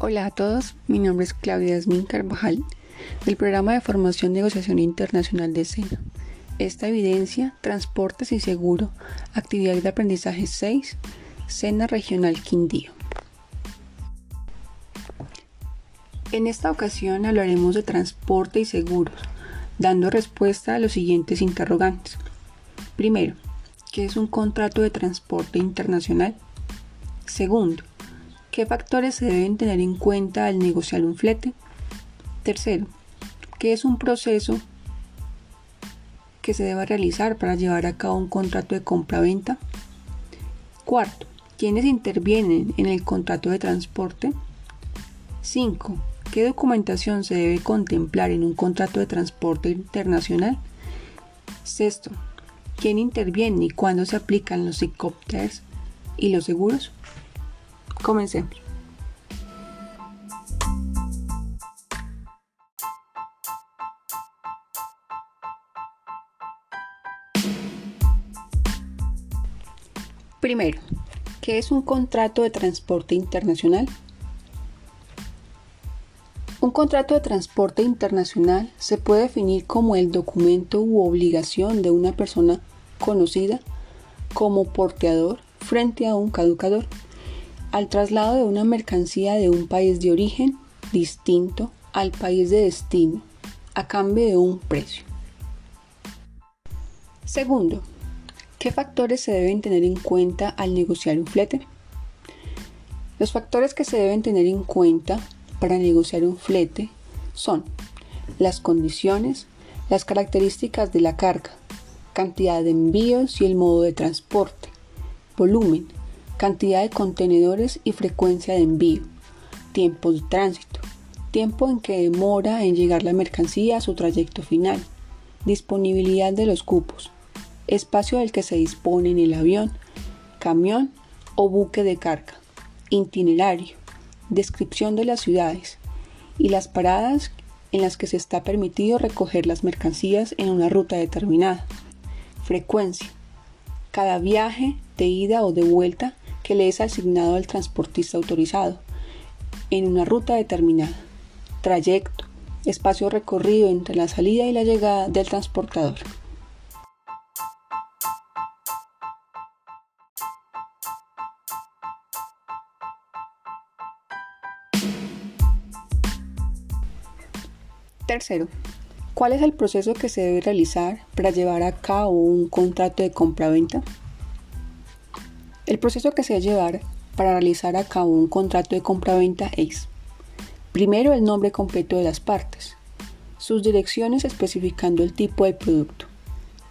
Hola a todos, mi nombre es Claudia Esmin Carvajal del programa de formación Negociación Internacional de SENA. Esta evidencia, transportes y seguro, actividad de aprendizaje 6, SENA Regional Quindío. En esta ocasión hablaremos de transporte y seguros, dando respuesta a los siguientes interrogantes. Primero, ¿qué es un contrato de transporte internacional? Segundo, ¿Qué factores se deben tener en cuenta al negociar un flete? Tercero, ¿qué es un proceso que se debe realizar para llevar a cabo un contrato de compra-venta? Cuarto, ¿quiénes intervienen en el contrato de transporte? 5. ¿Qué documentación se debe contemplar en un contrato de transporte internacional? Sexto, ¿quién interviene y cuándo se aplican los helicópteros y los seguros? Comencemos. Primero, ¿qué es un contrato de transporte internacional? Un contrato de transporte internacional se puede definir como el documento u obligación de una persona conocida como porteador frente a un caducador al traslado de una mercancía de un país de origen distinto al país de destino a cambio de un precio. Segundo, ¿qué factores se deben tener en cuenta al negociar un flete? Los factores que se deben tener en cuenta para negociar un flete son las condiciones, las características de la carga, cantidad de envíos y el modo de transporte, volumen, cantidad de contenedores y frecuencia de envío, tiempo de tránsito, tiempo en que demora en llegar la mercancía a su trayecto final, disponibilidad de los cupos, espacio del que se dispone en el avión, camión o buque de carga, itinerario, descripción de las ciudades. Y las paradas en las que se está permitido recoger las mercancías en una ruta determinada, frecuencia, cada viaje de ida o de vuelta que le es asignado al transportista autorizado en una ruta determinada, trayecto, espacio recorrido entre la salida y la llegada del transportador. Tercero, ¿cuál es el proceso que se debe realizar para llevar a cabo un contrato de compra-venta? El proceso que se debe llevar para realizar a cabo un contrato de compraventa es primero el nombre completo de las partes, sus direcciones especificando el tipo de producto,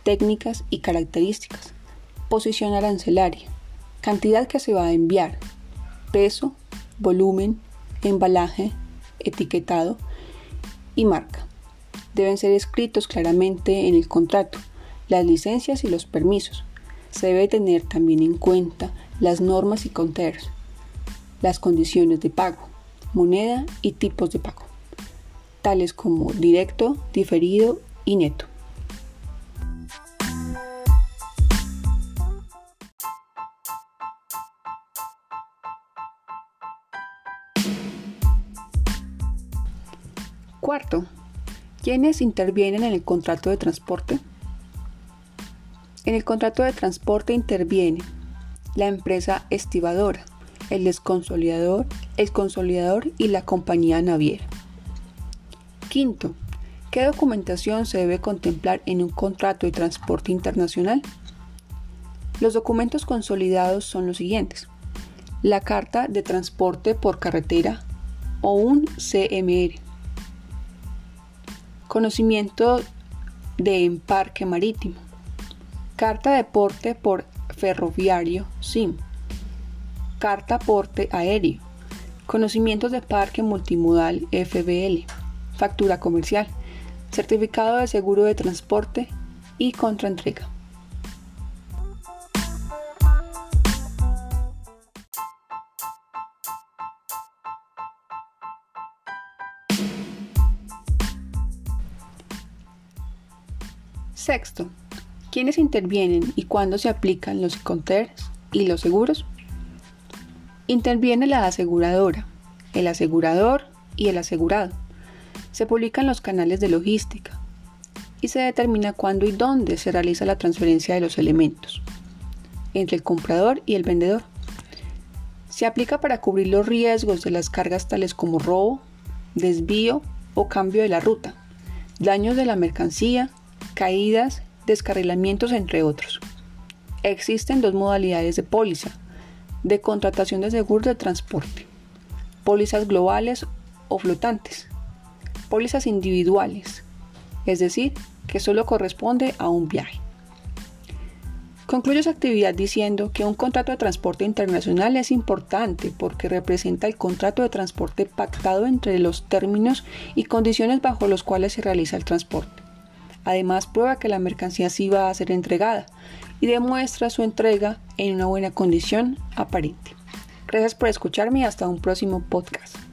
técnicas y características, posición arancelaria, cantidad que se va a enviar, peso, volumen, embalaje, etiquetado y marca. Deben ser escritos claramente en el contrato, las licencias y los permisos, se debe tener también en cuenta las normas y conteres, las condiciones de pago, moneda y tipos de pago, tales como directo, diferido y neto. Cuarto, ¿quiénes intervienen en el contrato de transporte? En el contrato de transporte interviene la empresa estibadora, el desconsolidador, el consolidador y la compañía naviera. Quinto, ¿qué documentación se debe contemplar en un contrato de transporte internacional? Los documentos consolidados son los siguientes. La carta de transporte por carretera o un CMR. Conocimiento de embarque marítimo Carta de porte por ferroviario SIM. Carta porte aéreo. Conocimientos de parque multimodal FBL. Factura comercial. Certificado de seguro de transporte y contraentrega. Sexto, ¿Quiénes intervienen y cuándo se aplican los conters y los seguros? Interviene la aseguradora, el asegurador y el asegurado. Se publican los canales de logística y se determina cuándo y dónde se realiza la transferencia de los elementos entre el comprador y el vendedor. Se aplica para cubrir los riesgos de las cargas tales como robo, desvío o cambio de la ruta, daños de la mercancía, caídas, descarrilamientos, entre otros. Existen dos modalidades de póliza, de contratación de seguros de transporte, pólizas globales o flotantes, pólizas individuales, es decir, que solo corresponde a un viaje. Concluyo su actividad diciendo que un contrato de transporte internacional es importante porque representa el contrato de transporte pactado entre los términos y condiciones bajo los cuales se realiza el transporte. Además, prueba que la mercancía sí va a ser entregada y demuestra su entrega en una buena condición aparente. Gracias por escucharme y hasta un próximo podcast.